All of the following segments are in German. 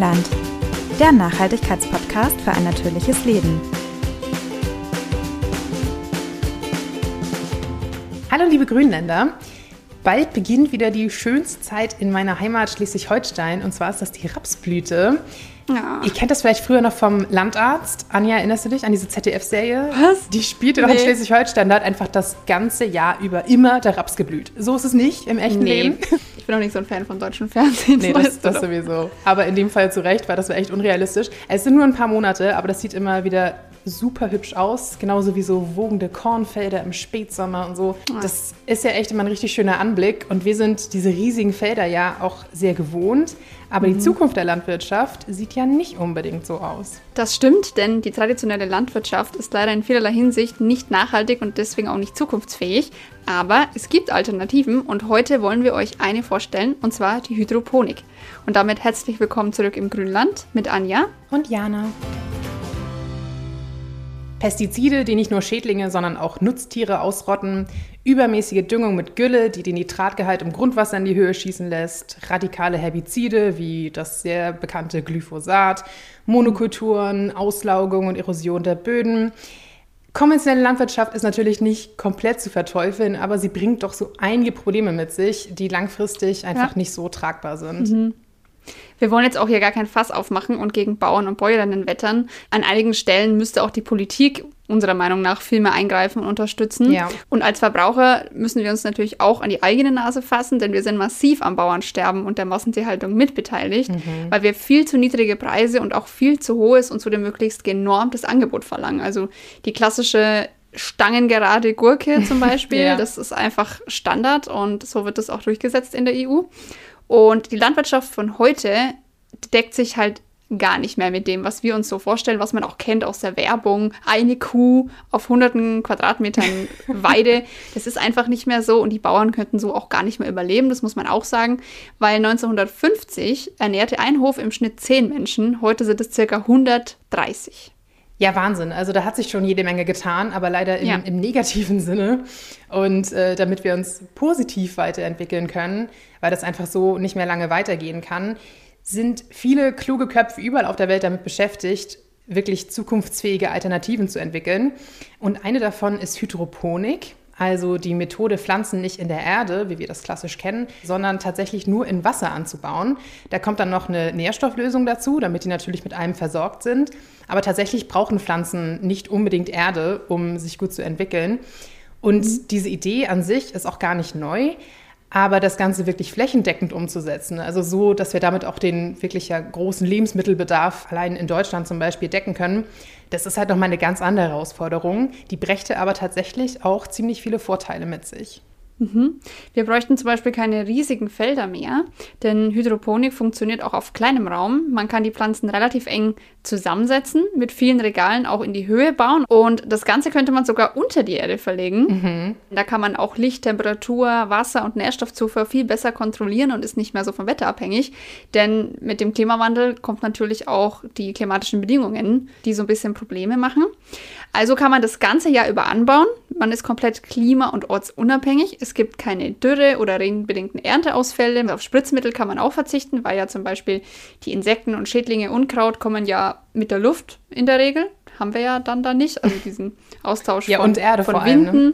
Grünland, der Nachhaltigkeitspodcast für ein natürliches Leben. Hallo liebe Grünländer, bald beginnt wieder die schönste Zeit in meiner Heimat Schleswig-Holstein und zwar ist das die Rapsblüte. Ja. Ihr kennt das vielleicht früher noch vom Landarzt. Anja, erinnerst du dich an diese ZDF-Serie? Was? Die spielte nee. noch in Schleswig-Holstein. Da hat einfach das ganze Jahr über immer der Raps geblüht. So ist es nicht im echten nee. Leben. Ich bin auch nicht so ein Fan von deutschen Fernsehen. Nee, das, das sowieso. Aber in dem Fall zu Recht, weil das war echt unrealistisch. Es sind nur ein paar Monate, aber das sieht immer wieder super hübsch aus, genauso wie so wogende Kornfelder im Spätsommer und so. Das ist ja echt immer ein richtig schöner Anblick und wir sind diese riesigen Felder ja auch sehr gewohnt. Aber mhm. die Zukunft der Landwirtschaft sieht ja nicht unbedingt so aus. Das stimmt, denn die traditionelle Landwirtschaft ist leider in vielerlei Hinsicht nicht nachhaltig und deswegen auch nicht zukunftsfähig. Aber es gibt Alternativen und heute wollen wir euch eine vorstellen, und zwar die Hydroponik. Und damit herzlich willkommen zurück im Grünland mit Anja und Jana. Pestizide, die nicht nur Schädlinge, sondern auch Nutztiere ausrotten, übermäßige Düngung mit Gülle, die den Nitratgehalt im Grundwasser in die Höhe schießen lässt, radikale Herbizide wie das sehr bekannte Glyphosat, Monokulturen, Auslaugung und Erosion der Böden. Konventionelle Landwirtschaft ist natürlich nicht komplett zu verteufeln, aber sie bringt doch so einige Probleme mit sich, die langfristig einfach ja. nicht so tragbar sind. Mhm. Wir wollen jetzt auch hier gar kein Fass aufmachen und gegen Bauern und Bäuerinnen wettern. An einigen Stellen müsste auch die Politik unserer Meinung nach viel mehr eingreifen und unterstützen. Ja. Und als Verbraucher müssen wir uns natürlich auch an die eigene Nase fassen, denn wir sind massiv am Bauernsterben und der Massentierhaltung mitbeteiligt, mhm. weil wir viel zu niedrige Preise und auch viel zu hohes und zudem möglichst genormtes Angebot verlangen. Also die klassische stangengerade Gurke zum Beispiel, ja. das ist einfach Standard und so wird das auch durchgesetzt in der EU. Und die Landwirtschaft von heute deckt sich halt gar nicht mehr mit dem, was wir uns so vorstellen, was man auch kennt aus der Werbung. Eine Kuh auf hunderten Quadratmetern Weide. Das ist einfach nicht mehr so und die Bauern könnten so auch gar nicht mehr überleben, das muss man auch sagen, weil 1950 ernährte ein Hof im Schnitt zehn Menschen, heute sind es circa 130. Ja, Wahnsinn. Also da hat sich schon jede Menge getan, aber leider im, ja. im negativen Sinne. Und äh, damit wir uns positiv weiterentwickeln können, weil das einfach so nicht mehr lange weitergehen kann, sind viele kluge Köpfe überall auf der Welt damit beschäftigt, wirklich zukunftsfähige Alternativen zu entwickeln. Und eine davon ist Hydroponik. Also die Methode, Pflanzen nicht in der Erde, wie wir das klassisch kennen, sondern tatsächlich nur in Wasser anzubauen. Da kommt dann noch eine Nährstofflösung dazu, damit die natürlich mit allem versorgt sind. Aber tatsächlich brauchen Pflanzen nicht unbedingt Erde, um sich gut zu entwickeln. Und mhm. diese Idee an sich ist auch gar nicht neu aber das Ganze wirklich flächendeckend umzusetzen. Also so, dass wir damit auch den wirklich ja großen Lebensmittelbedarf allein in Deutschland zum Beispiel decken können. Das ist halt nochmal eine ganz andere Herausforderung. Die brächte aber tatsächlich auch ziemlich viele Vorteile mit sich. Mhm. Wir bräuchten zum Beispiel keine riesigen Felder mehr, denn Hydroponik funktioniert auch auf kleinem Raum. Man kann die Pflanzen relativ eng zusammensetzen, mit vielen Regalen auch in die Höhe bauen und das Ganze könnte man sogar unter die Erde verlegen. Mhm. Da kann man auch Licht, Temperatur, Wasser und Nährstoffzufuhr viel besser kontrollieren und ist nicht mehr so vom Wetter abhängig, denn mit dem Klimawandel kommt natürlich auch die klimatischen Bedingungen, die so ein bisschen Probleme machen. Also kann man das ganze Jahr über anbauen. Man ist komplett klima- und ortsunabhängig. Es gibt keine Dürre oder regenbedingten Ernteausfälle. Auf Spritzmittel kann man auch verzichten, weil ja zum Beispiel die Insekten und Schädlinge, Unkraut kommen ja mit der Luft in der Regel. Haben wir ja dann da nicht. Also diesen Austausch ja, von, und Erde von vor Winden. Allem, ne?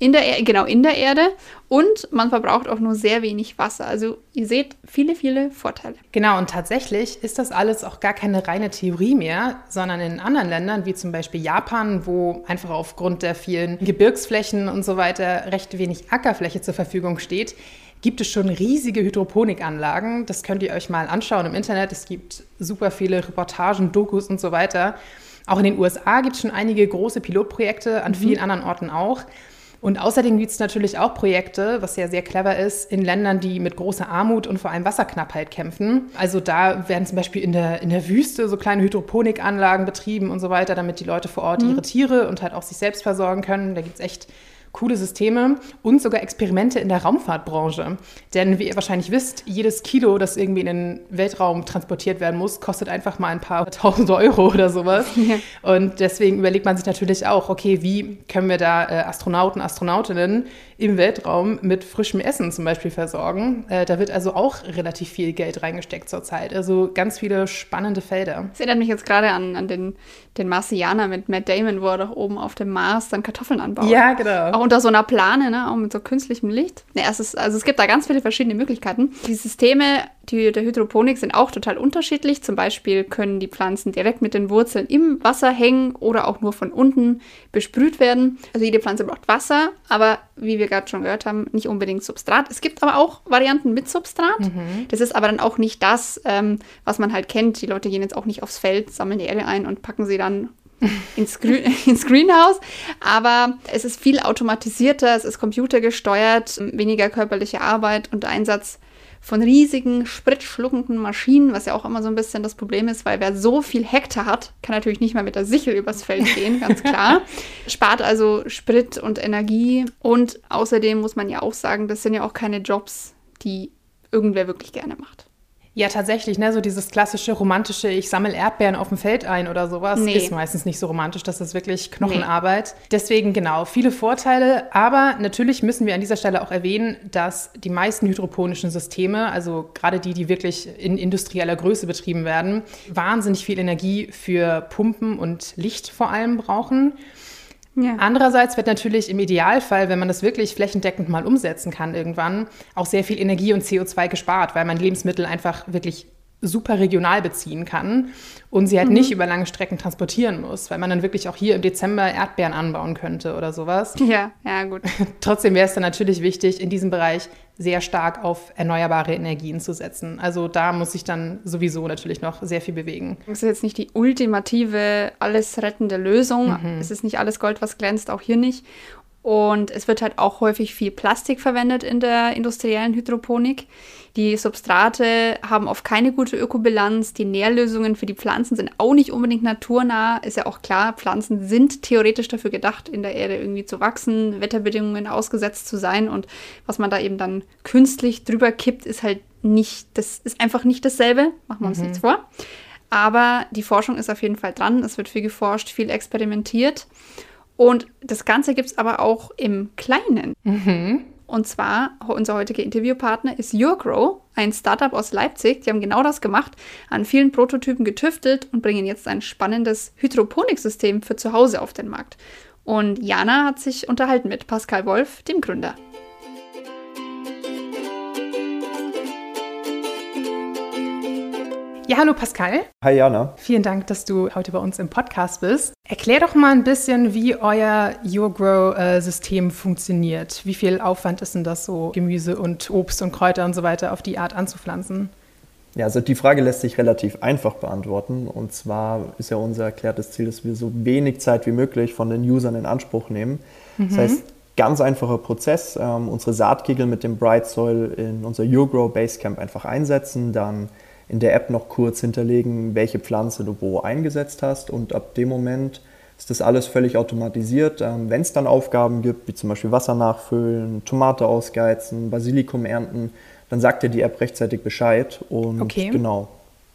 In der, er genau, in der Erde. Und man verbraucht auch nur sehr wenig Wasser. Also ihr seht viele, viele Vorteile. Genau, und tatsächlich ist das alles auch gar keine reine Theorie mehr, sondern in anderen Ländern, wie zum Beispiel Japan, wo einfach aufgrund der vielen Gebirgsflächen und so weiter recht wenig Ackerfläche zur Verfügung steht, gibt es schon riesige Hydroponikanlagen. Das könnt ihr euch mal anschauen im Internet. Es gibt super viele Reportagen, Dokus und so weiter. Auch in den USA gibt es schon einige große Pilotprojekte, an mhm. vielen anderen Orten auch. Und außerdem gibt es natürlich auch Projekte, was ja sehr clever ist, in Ländern, die mit großer Armut und vor allem Wasserknappheit kämpfen. Also da werden zum Beispiel in der, in der Wüste so kleine Hydroponikanlagen betrieben und so weiter, damit die Leute vor Ort mhm. ihre Tiere und halt auch sich selbst versorgen können. Da gibt es echt coole Systeme und sogar Experimente in der Raumfahrtbranche. Denn wie ihr wahrscheinlich wisst, jedes Kilo, das irgendwie in den Weltraum transportiert werden muss, kostet einfach mal ein paar tausend Euro oder sowas. Ja. Und deswegen überlegt man sich natürlich auch, okay, wie können wir da äh, Astronauten, Astronautinnen im Weltraum mit frischem Essen zum Beispiel versorgen. Äh, da wird also auch relativ viel Geld reingesteckt zurzeit. Also ganz viele spannende Felder. Das erinnert mich jetzt gerade an, an den, den Marsianer mit Matt Damon, wo er doch oben auf dem Mars dann Kartoffeln anbaut. Ja, genau. Auch unter so einer Plane, ne? auch mit so künstlichem Licht. Ja, es ist, also es gibt da ganz viele verschiedene Möglichkeiten. Die Systeme die, der Hydroponik sind auch total unterschiedlich. Zum Beispiel können die Pflanzen direkt mit den Wurzeln im Wasser hängen oder auch nur von unten besprüht werden. Also jede Pflanze braucht Wasser, aber wie wir gerade schon gehört haben, nicht unbedingt Substrat. Es gibt aber auch Varianten mit Substrat. Mhm. Das ist aber dann auch nicht das, ähm, was man halt kennt. Die Leute gehen jetzt auch nicht aufs Feld, sammeln die Erde ein und packen sie dann ins, Grün, ins Greenhouse. Aber es ist viel automatisierter, es ist computergesteuert, weniger körperliche Arbeit und Einsatz von riesigen, spritschluckenden Maschinen, was ja auch immer so ein bisschen das Problem ist, weil wer so viel Hektar hat, kann natürlich nicht mehr mit der Sichel übers Feld gehen, ganz klar. Spart also Sprit und Energie. Und außerdem muss man ja auch sagen, das sind ja auch keine Jobs, die irgendwer wirklich gerne macht. Ja, tatsächlich, ne? So dieses klassische romantische, ich sammle Erdbeeren auf dem Feld ein oder sowas, nee. ist meistens nicht so romantisch. Das ist wirklich Knochenarbeit. Nee. Deswegen genau, viele Vorteile. Aber natürlich müssen wir an dieser Stelle auch erwähnen, dass die meisten hydroponischen Systeme, also gerade die, die wirklich in industrieller Größe betrieben werden, wahnsinnig viel Energie für Pumpen und Licht vor allem brauchen. Ja. Andererseits wird natürlich im Idealfall, wenn man das wirklich flächendeckend mal umsetzen kann irgendwann, auch sehr viel Energie und CO2 gespart, weil man Lebensmittel einfach wirklich super regional beziehen kann und sie halt mhm. nicht über lange Strecken transportieren muss, weil man dann wirklich auch hier im Dezember Erdbeeren anbauen könnte oder sowas. Ja, ja, gut. Trotzdem wäre es dann natürlich wichtig, in diesem Bereich sehr stark auf erneuerbare Energien zu setzen. Also da muss sich dann sowieso natürlich noch sehr viel bewegen. Das ist jetzt nicht die ultimative, alles rettende Lösung. Mhm. Es ist nicht alles Gold, was glänzt, auch hier nicht. Und es wird halt auch häufig viel Plastik verwendet in der industriellen Hydroponik. Die Substrate haben oft keine gute Ökobilanz. Die Nährlösungen für die Pflanzen sind auch nicht unbedingt naturnah. Ist ja auch klar, Pflanzen sind theoretisch dafür gedacht, in der Erde irgendwie zu wachsen, Wetterbedingungen ausgesetzt zu sein. Und was man da eben dann künstlich drüber kippt, ist halt nicht, das ist einfach nicht dasselbe. Machen wir uns mhm. nichts vor. Aber die Forschung ist auf jeden Fall dran. Es wird viel geforscht, viel experimentiert. Und das Ganze gibt es aber auch im Kleinen. Mhm. Und zwar, unser heutiger Interviewpartner ist YourGrow, ein Startup aus Leipzig. Die haben genau das gemacht, an vielen Prototypen getüftelt und bringen jetzt ein spannendes Hydroponiksystem für zu Hause auf den Markt. Und Jana hat sich unterhalten mit Pascal Wolf, dem Gründer. Ja, hallo Pascal. Hi Jana. Vielen Dank, dass du heute bei uns im Podcast bist. Erklär doch mal ein bisschen, wie euer YourGrow-System funktioniert. Wie viel Aufwand ist denn das so, Gemüse und Obst und Kräuter und so weiter auf die Art anzupflanzen? Ja, also die Frage lässt sich relativ einfach beantworten. Und zwar ist ja unser erklärtes Ziel, dass wir so wenig Zeit wie möglich von den Usern in Anspruch nehmen. Mhm. Das heißt, ganz einfacher Prozess, ähm, unsere Saatkegel mit dem Bright Soil in unser YourGrow Basecamp einfach einsetzen, dann in der App noch kurz hinterlegen, welche Pflanze du wo eingesetzt hast und ab dem Moment ist das alles völlig automatisiert. Ähm, Wenn es dann Aufgaben gibt, wie zum Beispiel Wasser nachfüllen, Tomate ausgeizen, Basilikum ernten, dann sagt dir die App rechtzeitig Bescheid und okay. genau,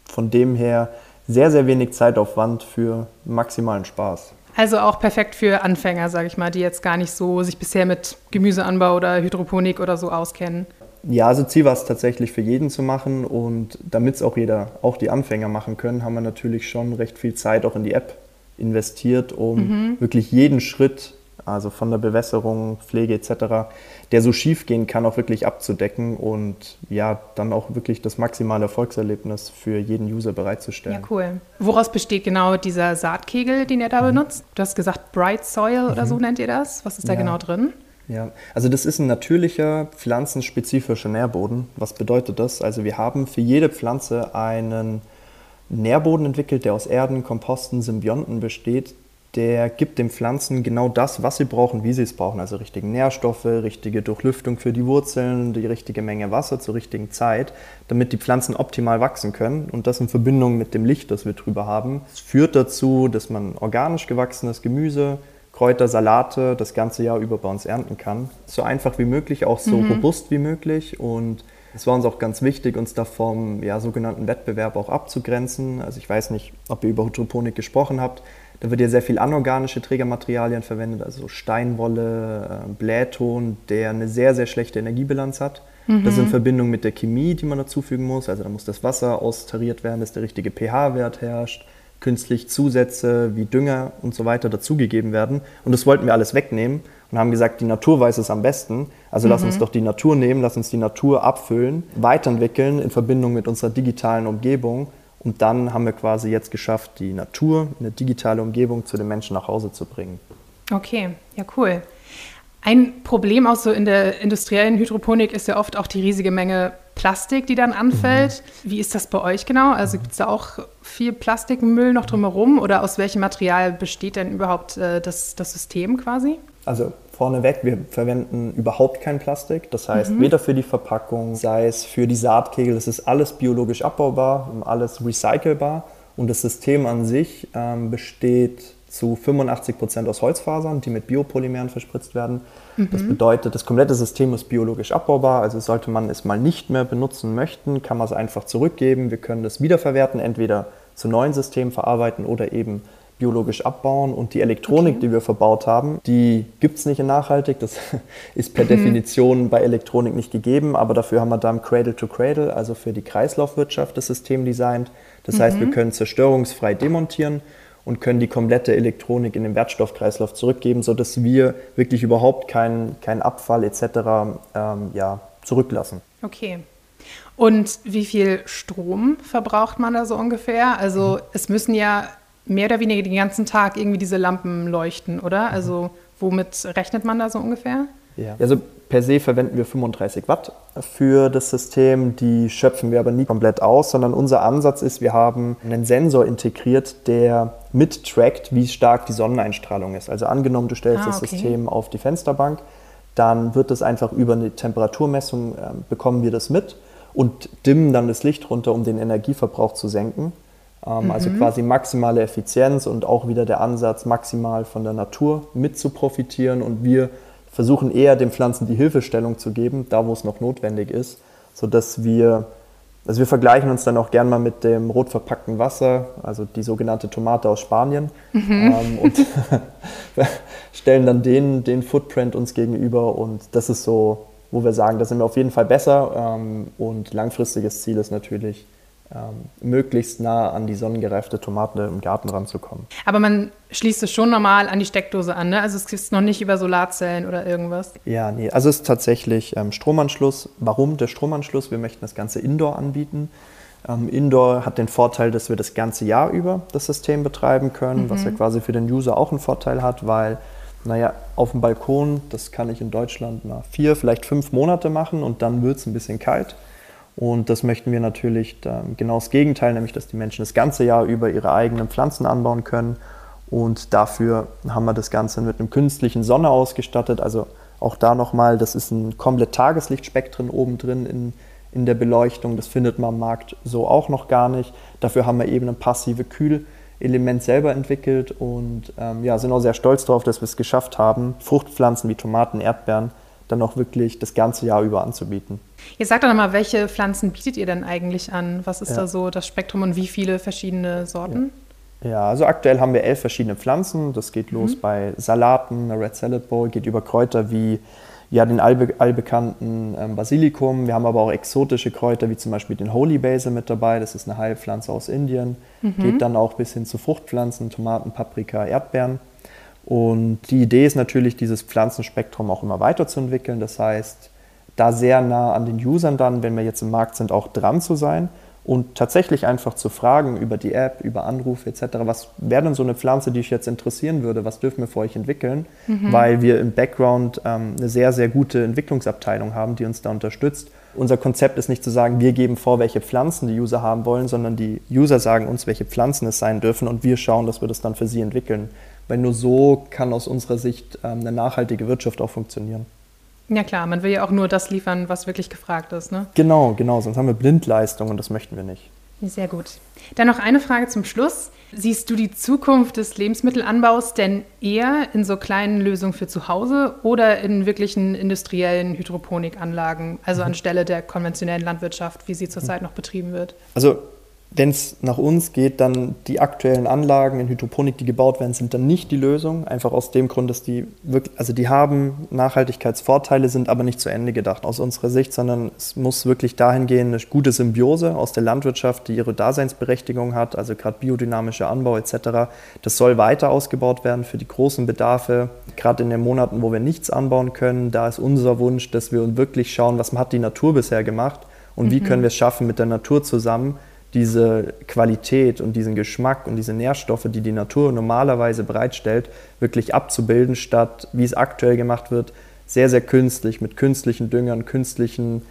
von dem her sehr, sehr wenig Zeitaufwand für maximalen Spaß. Also auch perfekt für Anfänger, sage ich mal, die jetzt gar nicht so sich bisher mit Gemüseanbau oder Hydroponik oder so auskennen. Ja, also Ziel war es tatsächlich für jeden zu machen und damit es auch jeder, auch die Anfänger machen können, haben wir natürlich schon recht viel Zeit auch in die App investiert, um mhm. wirklich jeden Schritt, also von der Bewässerung, Pflege etc., der so schief gehen kann, auch wirklich abzudecken und ja, dann auch wirklich das maximale Erfolgserlebnis für jeden User bereitzustellen. Ja, cool. Woraus besteht genau dieser Saatkegel, den ihr da mhm. benutzt? Du hast gesagt Bright Soil oder mhm. so nennt ihr das. Was ist da ja. genau drin? Ja, also das ist ein natürlicher, pflanzenspezifischer Nährboden. Was bedeutet das? Also wir haben für jede Pflanze einen Nährboden entwickelt, der aus Erden, Komposten, Symbionten besteht. Der gibt den Pflanzen genau das, was sie brauchen, wie sie es brauchen. Also richtige Nährstoffe, richtige Durchlüftung für die Wurzeln, die richtige Menge Wasser zur richtigen Zeit, damit die Pflanzen optimal wachsen können. Und das in Verbindung mit dem Licht, das wir drüber haben. Es führt dazu, dass man organisch gewachsenes Gemüse, Kräuter, Salate das ganze Jahr über bei uns ernten kann. So einfach wie möglich, auch so mhm. robust wie möglich und es war uns auch ganz wichtig, uns da vom ja, sogenannten Wettbewerb auch abzugrenzen. Also ich weiß nicht, ob ihr über Hydroponik gesprochen habt. Da wird ja sehr viel anorganische Trägermaterialien verwendet, also Steinwolle, äh, Blähton, der eine sehr, sehr schlechte Energiebilanz hat. Mhm. Das in Verbindung mit der Chemie, die man dazufügen muss. Also da muss das Wasser austariert werden, dass der richtige pH-Wert herrscht, künstlich Zusätze wie Dünger und so weiter dazugegeben werden. Und das wollten wir alles wegnehmen und haben gesagt, die Natur weiß es am besten. Also mhm. lass uns mhm. doch die Natur nehmen, lass uns die Natur abfüllen, weiterentwickeln in Verbindung mit unserer digitalen Umgebung. Und dann haben wir quasi jetzt geschafft, die Natur, eine digitale Umgebung zu den Menschen nach Hause zu bringen. Okay, ja cool. Ein Problem auch so in der industriellen Hydroponik ist ja oft auch die riesige Menge Plastik, die dann anfällt. Mhm. Wie ist das bei euch genau? Also gibt es da auch viel Plastikmüll noch drumherum oder aus welchem Material besteht denn überhaupt äh, das, das System quasi? Also vorneweg, wir verwenden überhaupt kein Plastik. Das heißt, mhm. weder für die Verpackung, sei es für die Saatkegel, es ist alles biologisch abbaubar, alles recycelbar. Und das System an sich ähm, besteht zu 85 Prozent aus Holzfasern, die mit Biopolymeren verspritzt werden. Mhm. Das bedeutet, das komplette System ist biologisch abbaubar. Also sollte man es mal nicht mehr benutzen möchten, kann man es einfach zurückgeben. Wir können das wiederverwerten, entweder zu neuen Systemen verarbeiten oder eben biologisch abbauen. Und die Elektronik, okay. die wir verbaut haben, die gibt es nicht in nachhaltig. Das ist per mhm. Definition bei Elektronik nicht gegeben. Aber dafür haben wir dann Cradle to Cradle, also für die Kreislaufwirtschaft, das System designt. Das mhm. heißt, wir können zerstörungsfrei demontieren und können die komplette Elektronik in den Wertstoffkreislauf zurückgeben, sodass wir wirklich überhaupt keinen kein Abfall etc. Ähm, ja, zurücklassen. Okay. Und wie viel Strom verbraucht man da so ungefähr? Also mhm. es müssen ja mehr oder weniger den ganzen Tag irgendwie diese Lampen leuchten, oder? Also womit rechnet man da so ungefähr? Ja. Also per se verwenden wir 35 Watt für das System. Die schöpfen wir aber nie komplett aus, sondern unser Ansatz ist, wir haben einen Sensor integriert, der mittrackt, wie stark die Sonneneinstrahlung ist. Also angenommen, du stellst ah, okay. das System auf die Fensterbank, dann wird es einfach über eine Temperaturmessung, äh, bekommen wir das mit und dimmen dann das Licht runter, um den Energieverbrauch zu senken. Ähm, also mhm. Also quasi maximale Effizienz und auch wieder der Ansatz, maximal von der Natur mit zu profitieren und wir versuchen eher den Pflanzen die Hilfestellung zu geben, da wo es noch notwendig ist, sodass wir, also wir vergleichen uns dann auch gern mal mit dem rot verpackten Wasser, also die sogenannte Tomate aus Spanien, mhm. ähm, und stellen dann den, den Footprint uns gegenüber und das ist so, wo wir sagen, da sind wir auf jeden Fall besser ähm, und langfristiges Ziel ist natürlich, ähm, möglichst nah an die sonnengereifte Tomate im Garten ranzukommen. Aber man schließt es schon normal an die Steckdose an, ne? Also es ist noch nicht über Solarzellen oder irgendwas? Ja, nee, also es ist tatsächlich ähm, Stromanschluss. Warum der Stromanschluss? Wir möchten das Ganze Indoor anbieten. Ähm, Indoor hat den Vorteil, dass wir das ganze Jahr über das System betreiben können, mhm. was ja quasi für den User auch einen Vorteil hat, weil naja, auf dem Balkon, das kann ich in Deutschland mal vier, vielleicht fünf Monate machen und dann wird es ein bisschen kalt. Und das möchten wir natürlich genau das Gegenteil, nämlich dass die Menschen das ganze Jahr über ihre eigenen Pflanzen anbauen können. Und dafür haben wir das Ganze mit einem künstlichen Sonne ausgestattet. Also auch da nochmal, das ist ein komplett Tageslichtspektrum oben drin in, in der Beleuchtung. Das findet man am Markt so auch noch gar nicht. Dafür haben wir eben ein passive Kühlelement selber entwickelt und ähm, ja, sind auch sehr stolz darauf, dass wir es geschafft haben, Fruchtpflanzen wie Tomaten, Erdbeeren dann auch wirklich das ganze Jahr über anzubieten. Ihr sagt doch nochmal, welche Pflanzen bietet ihr denn eigentlich an? Was ist ja. da so das Spektrum und wie viele verschiedene Sorten? Ja. ja also aktuell haben wir elf verschiedene Pflanzen. Das geht los mhm. bei Salaten, eine Red Salad Bowl, geht über Kräuter wie ja, den allbe allbekannten ähm, Basilikum. Wir haben aber auch exotische Kräuter wie zum Beispiel den Holy Basil mit dabei. Das ist eine Heilpflanze aus Indien. Mhm. Geht dann auch bis hin zu Fruchtpflanzen, Tomaten, Paprika, Erdbeeren. Und die Idee ist natürlich, dieses Pflanzenspektrum auch immer weiterzuentwickeln. Das heißt, da sehr nah an den Usern dann, wenn wir jetzt im Markt sind, auch dran zu sein und tatsächlich einfach zu fragen über die App, über Anrufe etc., was wäre denn so eine Pflanze, die ich jetzt interessieren würde, was dürfen wir für euch entwickeln, mhm. weil wir im Background ähm, eine sehr, sehr gute Entwicklungsabteilung haben, die uns da unterstützt. Unser Konzept ist nicht zu sagen, wir geben vor, welche Pflanzen die User haben wollen, sondern die User sagen uns, welche Pflanzen es sein dürfen und wir schauen, dass wir das dann für sie entwickeln. Weil nur so kann aus unserer Sicht ähm, eine nachhaltige Wirtschaft auch funktionieren. Ja klar, man will ja auch nur das liefern, was wirklich gefragt ist. Ne? Genau, genau, sonst haben wir Blindleistung und das möchten wir nicht. Sehr gut. Dann noch eine Frage zum Schluss. Siehst du die Zukunft des Lebensmittelanbaus denn eher in so kleinen Lösungen für zu Hause oder in wirklichen industriellen Hydroponikanlagen, also mhm. anstelle der konventionellen Landwirtschaft, wie sie zurzeit noch betrieben wird? Also wenn es nach uns geht, dann die aktuellen Anlagen in Hydroponik, die gebaut werden, sind dann nicht die Lösung. Einfach aus dem Grund, dass die wirklich, also die haben Nachhaltigkeitsvorteile, sind aber nicht zu Ende gedacht aus unserer Sicht, sondern es muss wirklich dahin gehen, eine gute Symbiose aus der Landwirtschaft, die ihre Daseinsberechtigung hat, also gerade biodynamischer Anbau etc. Das soll weiter ausgebaut werden für die großen Bedarfe. Gerade in den Monaten, wo wir nichts anbauen können, da ist unser Wunsch, dass wir wirklich schauen, was hat die Natur bisher gemacht und mhm. wie können wir es schaffen, mit der Natur zusammen diese Qualität und diesen Geschmack und diese Nährstoffe, die die Natur normalerweise bereitstellt, wirklich abzubilden, statt wie es aktuell gemacht wird, sehr, sehr künstlich mit künstlichen Düngern, künstlichen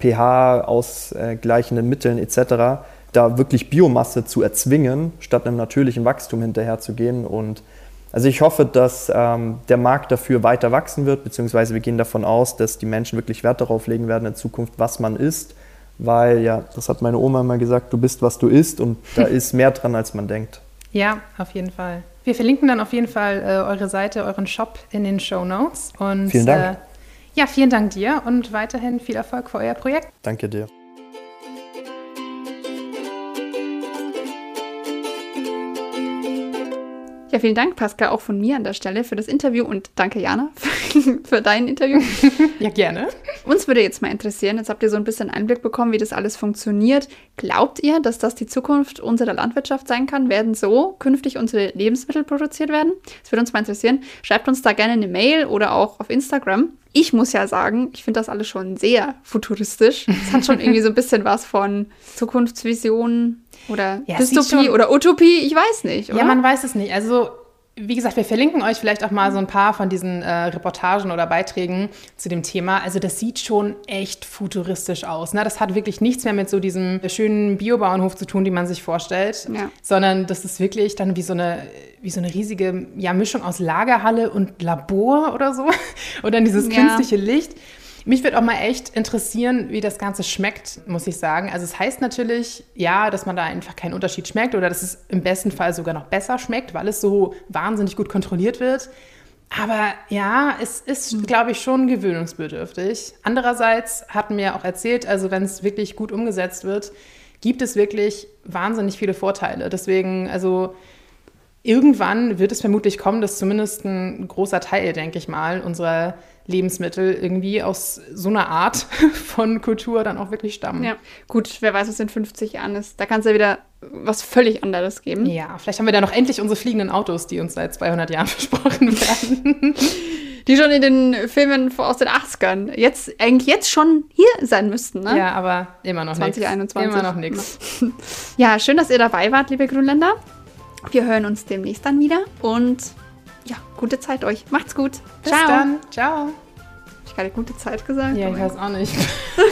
pH ausgleichenden Mitteln etc., da wirklich Biomasse zu erzwingen, statt einem natürlichen Wachstum hinterherzugehen. Und also ich hoffe, dass ähm, der Markt dafür weiter wachsen wird, beziehungsweise wir gehen davon aus, dass die Menschen wirklich Wert darauf legen werden in Zukunft, was man isst weil ja, das hat meine Oma immer gesagt, du bist, was du isst und da ist mehr dran, als man denkt. Ja, auf jeden Fall. Wir verlinken dann auf jeden Fall äh, eure Seite, euren Shop in den Show Notes. Und, vielen Dank. Äh, ja, vielen Dank dir und weiterhin viel Erfolg für euer Projekt. Danke dir. Ja, vielen Dank, Pascal, auch von mir an der Stelle für das Interview und danke, Jana, für dein Interview. ja, gerne. Uns würde jetzt mal interessieren, jetzt habt ihr so ein bisschen Einblick bekommen, wie das alles funktioniert. Glaubt ihr, dass das die Zukunft unserer Landwirtschaft sein kann? Werden so künftig unsere Lebensmittel produziert werden? Das würde uns mal interessieren. Schreibt uns da gerne eine Mail oder auch auf Instagram. Ich muss ja sagen, ich finde das alles schon sehr futuristisch. Es hat schon irgendwie so ein bisschen was von Zukunftsvisionen oder ja, Dystopie oder Utopie, ich weiß nicht. Oder? Ja, man weiß es nicht. Also wie gesagt, wir verlinken euch vielleicht auch mal so ein paar von diesen äh, Reportagen oder Beiträgen zu dem Thema. Also das sieht schon echt futuristisch aus. Ne? Das hat wirklich nichts mehr mit so diesem schönen Biobauernhof zu tun, die man sich vorstellt, ja. sondern das ist wirklich dann wie so eine, wie so eine riesige ja, Mischung aus Lagerhalle und Labor oder so. und dann dieses ja. künstliche Licht. Mich würde auch mal echt interessieren, wie das Ganze schmeckt, muss ich sagen. Also es heißt natürlich, ja, dass man da einfach keinen Unterschied schmeckt oder dass es im besten Fall sogar noch besser schmeckt, weil es so wahnsinnig gut kontrolliert wird. Aber ja, es ist, mhm. glaube ich, schon gewöhnungsbedürftig. Andererseits hatten mir auch erzählt, also wenn es wirklich gut umgesetzt wird, gibt es wirklich wahnsinnig viele Vorteile. Deswegen, also irgendwann wird es vermutlich kommen, dass zumindest ein großer Teil, denke ich mal, unserer Lebensmittel irgendwie aus so einer Art von Kultur dann auch wirklich stammen. Ja, gut, wer weiß, was in 50 Jahren ist. Da kann es ja wieder was völlig anderes geben. Ja, vielleicht haben wir da noch endlich unsere fliegenden Autos, die uns seit 200 Jahren versprochen werden. die schon in den Filmen aus den 80ern jetzt eigentlich jetzt schon hier sein müssten, ne? Ja, aber immer noch nichts. 2021. Immer noch nichts. Ja, schön, dass ihr dabei wart, liebe Grünländer. Wir hören uns demnächst dann wieder und ja, gute Zeit euch. Macht's gut. Bis Ciao. dann. Ciao. Hab ich gerade gute Zeit gesagt? Ja, ich weiß auch nicht.